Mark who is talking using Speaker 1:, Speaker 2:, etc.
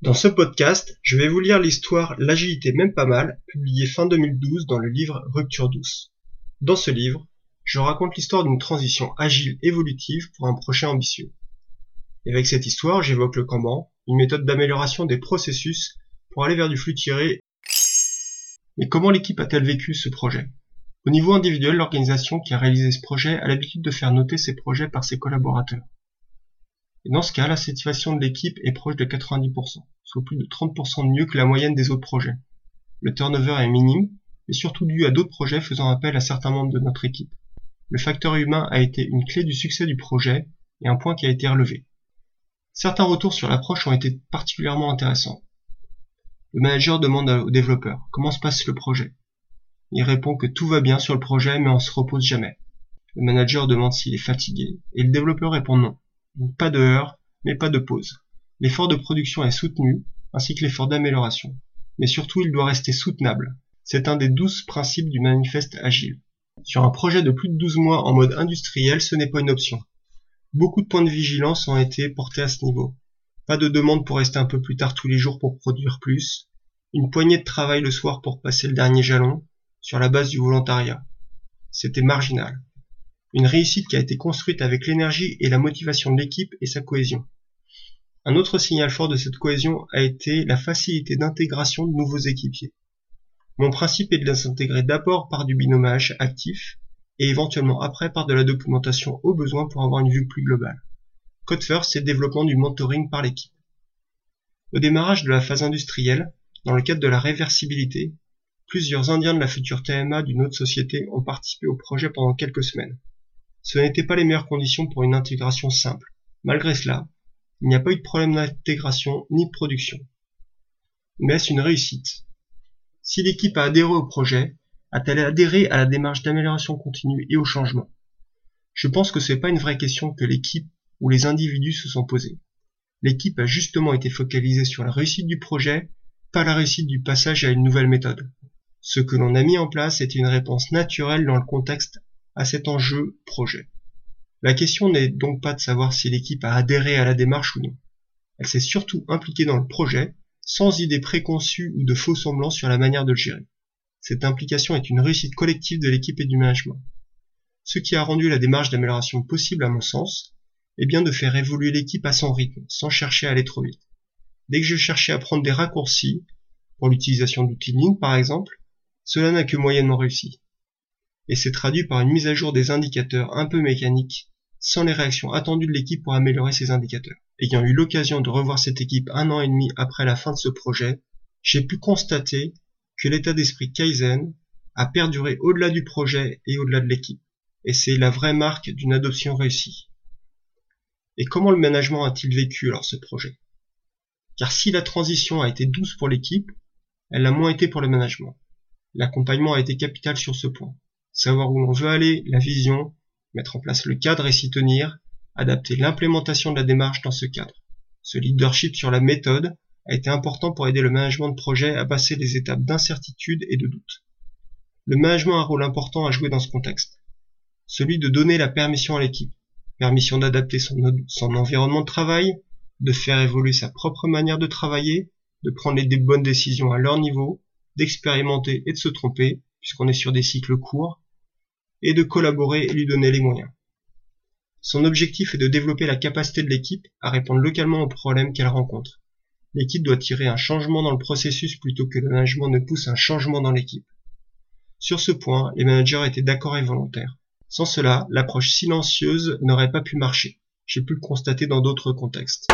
Speaker 1: Dans ce podcast, je vais vous lire l'histoire L'agilité même pas mal, publiée fin 2012 dans le livre Rupture douce. Dans ce livre, je raconte l'histoire d'une transition agile évolutive pour un projet ambitieux. Et avec cette histoire, j'évoque le Kanban, une méthode d'amélioration des processus pour aller vers du flux tiré. Mais comment l'équipe a-t-elle vécu ce projet? Au niveau individuel, l'organisation qui a réalisé ce projet a l'habitude de faire noter ses projets par ses collaborateurs. Et dans ce cas, la satisfaction de l'équipe est proche de 90%, soit plus de 30% de mieux que la moyenne des autres projets. Le turnover est minime, et surtout dû à d'autres projets faisant appel à certains membres de notre équipe. Le facteur humain a été une clé du succès du projet et un point qui a été relevé. Certains retours sur l'approche ont été particulièrement intéressants. Le manager demande au développeur comment se passe le projet? Il répond que tout va bien sur le projet mais on se repose jamais. Le manager demande s'il est fatigué et le développeur répond non pas de heurts, mais pas de pause. L'effort de production est soutenu, ainsi que l'effort d'amélioration. Mais surtout, il doit rester soutenable. C'est un des douze principes du manifeste agile. Sur un projet de plus de 12 mois en mode industriel, ce n'est pas une option. Beaucoup de points de vigilance ont été portés à ce niveau. Pas de demande pour rester un peu plus tard tous les jours pour produire plus. Une poignée de travail le soir pour passer le dernier jalon, sur la base du volontariat. C'était marginal. Une réussite qui a été construite avec l'énergie et la motivation de l'équipe et sa cohésion. Un autre signal fort de cette cohésion a été la facilité d'intégration de nouveaux équipiers. Mon principe est de les intégrer d'abord par du binomage actif et éventuellement après par de la documentation au besoin pour avoir une vue plus globale. Code first, c'est le développement du mentoring par l'équipe. Au démarrage de la phase industrielle, dans le cadre de la réversibilité, plusieurs Indiens de la future TMA d'une autre société ont participé au projet pendant quelques semaines. Ce n'étaient pas les meilleures conditions pour une intégration simple. Malgré cela, il n'y a pas eu de problème d'intégration ni de production. Mais est-ce une réussite? Si l'équipe a adhéré au projet, a-t-elle adhéré à la démarche d'amélioration continue et au changement? Je pense que ce n'est pas une vraie question que l'équipe ou les individus se sont posés. L'équipe a justement été focalisée sur la réussite du projet, pas la réussite du passage à une nouvelle méthode. Ce que l'on a mis en place était une réponse naturelle dans le contexte à cet enjeu projet. La question n'est donc pas de savoir si l'équipe a adhéré à la démarche ou non. Elle s'est surtout impliquée dans le projet, sans idée préconçue ou de faux semblants sur la manière de le gérer. Cette implication est une réussite collective de l'équipe et du management. Ce qui a rendu la démarche d'amélioration possible à mon sens, est bien de faire évoluer l'équipe à son rythme, sans chercher à aller trop vite. Dès que je cherchais à prendre des raccourcis, pour l'utilisation d'outils ligne par exemple, cela n'a que moyennement réussi et s'est traduit par une mise à jour des indicateurs un peu mécaniques, sans les réactions attendues de l'équipe pour améliorer ces indicateurs. Ayant eu l'occasion de revoir cette équipe un an et demi après la fin de ce projet, j'ai pu constater que l'état d'esprit Kaizen a perduré au-delà du projet et au-delà de l'équipe. Et c'est la vraie marque d'une adoption réussie. Et comment le management a-t-il vécu alors ce projet? Car si la transition a été douce pour l'équipe, elle l'a moins été pour le management. L'accompagnement a été capital sur ce point savoir où on veut aller, la vision, mettre en place le cadre et s'y tenir, adapter l'implémentation de la démarche dans ce cadre. Ce leadership sur la méthode a été important pour aider le management de projet à passer les étapes d'incertitude et de doute. Le management a un rôle important à jouer dans ce contexte. Celui de donner la permission à l'équipe, permission d'adapter son, son, environnement de travail, de faire évoluer sa propre manière de travailler, de prendre les bonnes décisions à leur niveau, d'expérimenter et de se tromper, puisqu'on est sur des cycles courts, et de collaborer et lui donner les moyens. Son objectif est de développer la capacité de l'équipe à répondre localement aux problèmes qu'elle rencontre. L'équipe doit tirer un changement dans le processus plutôt que le management ne pousse un changement dans l'équipe. Sur ce point, les managers étaient d'accord et volontaires. Sans cela, l'approche silencieuse n'aurait pas pu marcher. J'ai pu le constater dans d'autres contextes.